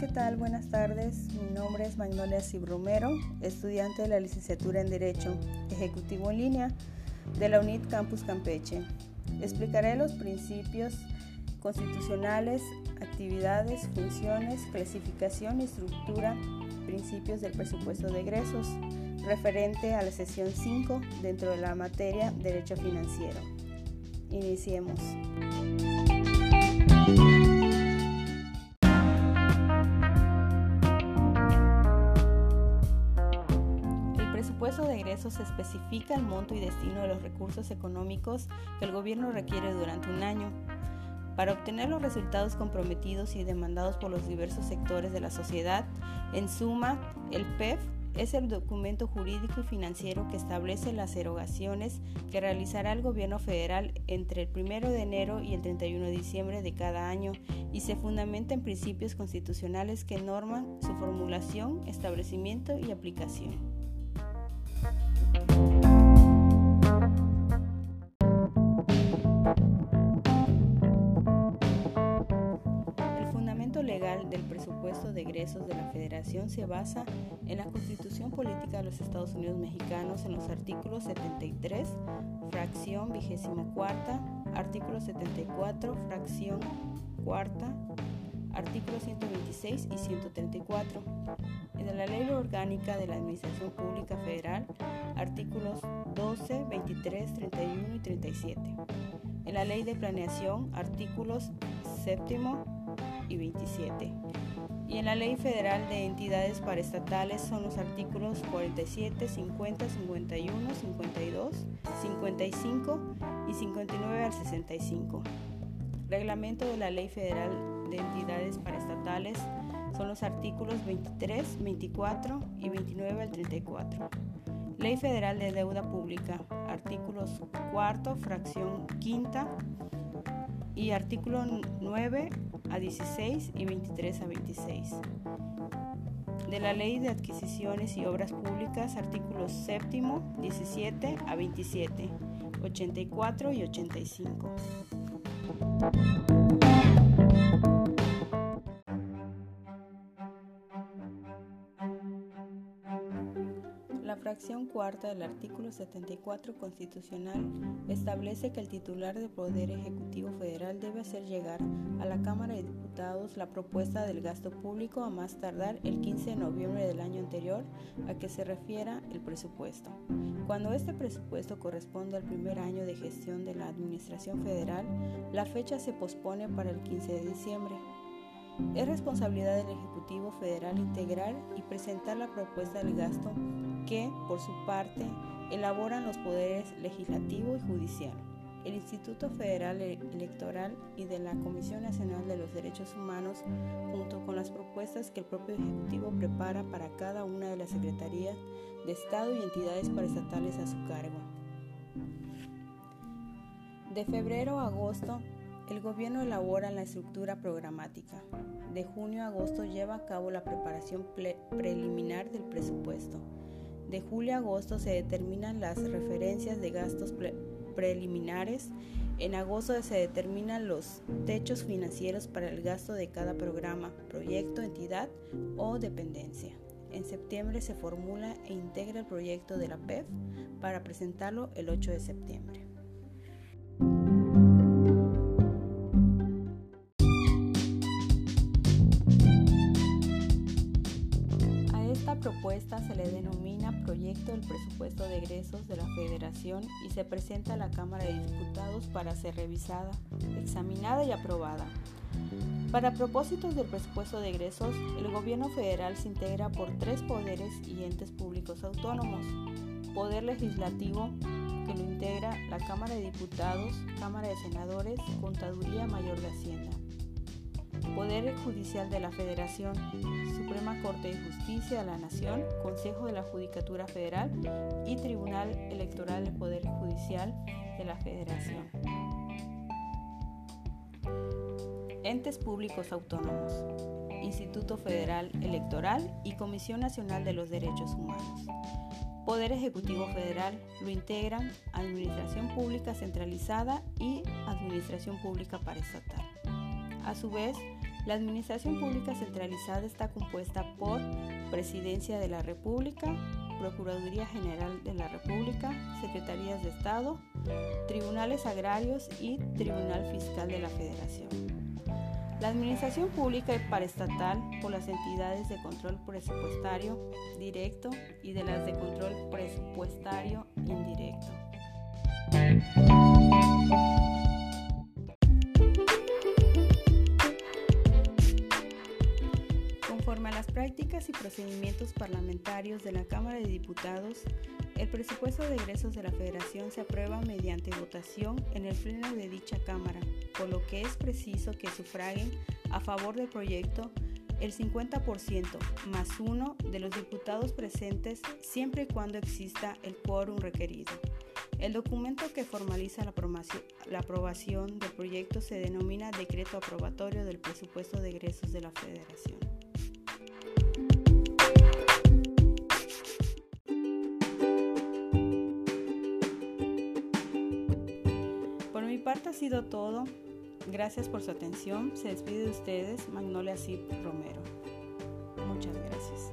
¿qué tal? Buenas tardes. Mi nombre es Magnolia Cibromero, estudiante de la licenciatura en Derecho Ejecutivo en línea de la UNIT Campus Campeche. Explicaré los principios constitucionales, actividades, funciones, clasificación y estructura, principios del presupuesto de egresos, referente a la sesión 5 dentro de la materia Derecho Financiero. Iniciemos. Presupuesto de egresos especifica el monto y destino de los recursos económicos que el gobierno requiere durante un año para obtener los resultados comprometidos y demandados por los diversos sectores de la sociedad. En suma, el PEF es el documento jurídico y financiero que establece las erogaciones que realizará el gobierno federal entre el 1 de enero y el 31 de diciembre de cada año y se fundamenta en principios constitucionales que norman su formulación, establecimiento y aplicación. De egresos de la Federación se basa en la Constitución Política de los Estados Unidos Mexicanos en los artículos 73, fracción vigésima cuarta, artículo 74, fracción cuarta, artículos 126 y 134. En la Ley Orgánica de la Administración Pública Federal, artículos 12, 23, 31 y 37. En la Ley de Planeación, artículos séptimo, y 27. Y en la Ley Federal de Entidades Paraestatales son los artículos 47, 50, 51, 52, 55 y 59 al 65. Reglamento de la Ley Federal de Entidades Paraestatales son los artículos 23, 24 y 29 al 34. Ley Federal de Deuda Pública, artículos 4, fracción quinta y artículo 9 a 16 y 23 a 26. De la Ley de Adquisiciones y Obras Públicas, artículos 7, 17 a 27, 84 y 85. Fracción cuarta del artículo 74 constitucional establece que el titular del Poder Ejecutivo Federal debe hacer llegar a la Cámara de Diputados la propuesta del gasto público a más tardar el 15 de noviembre del año anterior a que se refiera el presupuesto. Cuando este presupuesto corresponde al primer año de gestión de la Administración Federal, la fecha se pospone para el 15 de diciembre. Es responsabilidad del Ejecutivo Federal integrar y presentar la propuesta del gasto que, por su parte, elaboran los poderes legislativo y judicial, el Instituto Federal Electoral y de la Comisión Nacional de los Derechos Humanos, junto con las propuestas que el propio Ejecutivo prepara para cada una de las secretarías de Estado y entidades paraestatales a su cargo. De febrero a agosto, el gobierno elabora la estructura programática. De junio a agosto lleva a cabo la preparación preliminar del presupuesto. De julio a agosto se determinan las referencias de gastos preliminares. En agosto se determinan los techos financieros para el gasto de cada programa, proyecto, entidad o dependencia. En septiembre se formula e integra el proyecto de la PEF para presentarlo el 8 de septiembre. Se le denomina Proyecto del Presupuesto de Egresos de la Federación y se presenta a la Cámara de Diputados para ser revisada, examinada y aprobada. Para propósitos del presupuesto de egresos, el gobierno federal se integra por tres poderes y entes públicos autónomos. Poder legislativo, que lo integra la Cámara de Diputados, Cámara de Senadores, Contaduría Mayor de Hacienda. Poder Judicial de la Federación, Suprema Corte de Justicia de la Nación, Consejo de la Judicatura Federal y Tribunal Electoral del Poder Judicial de la Federación. Entes públicos autónomos, Instituto Federal Electoral y Comisión Nacional de los Derechos Humanos. Poder Ejecutivo Federal lo integran Administración Pública Centralizada y Administración Pública Paraestatal. A su vez, La Administración Pública Centralizada está compuesta por Presidencia de la República, Procuraduría General de la República, Secretarías de Estado, Tribunales Agrarios y Tribunal Fiscal de la Federación. La administración pública es paraestatal por las entidades de control presupuestario directo y de las de control presupuestario indirecto. Prácticas y procedimientos parlamentarios de la Cámara de Diputados, el presupuesto de egresos de la Federación se aprueba mediante votación en el pleno de dicha Cámara, por lo que es preciso que sufraguen a favor del proyecto el 50% más uno de los diputados presentes siempre y cuando exista el quórum requerido. El documento que formaliza la aprobación del proyecto se denomina Decreto Aprobatorio del Presupuesto de Egresos de la Federación. Parte ha sido todo. Gracias por su atención. Se despide de ustedes Magnolia Cip Romero. Muchas gracias.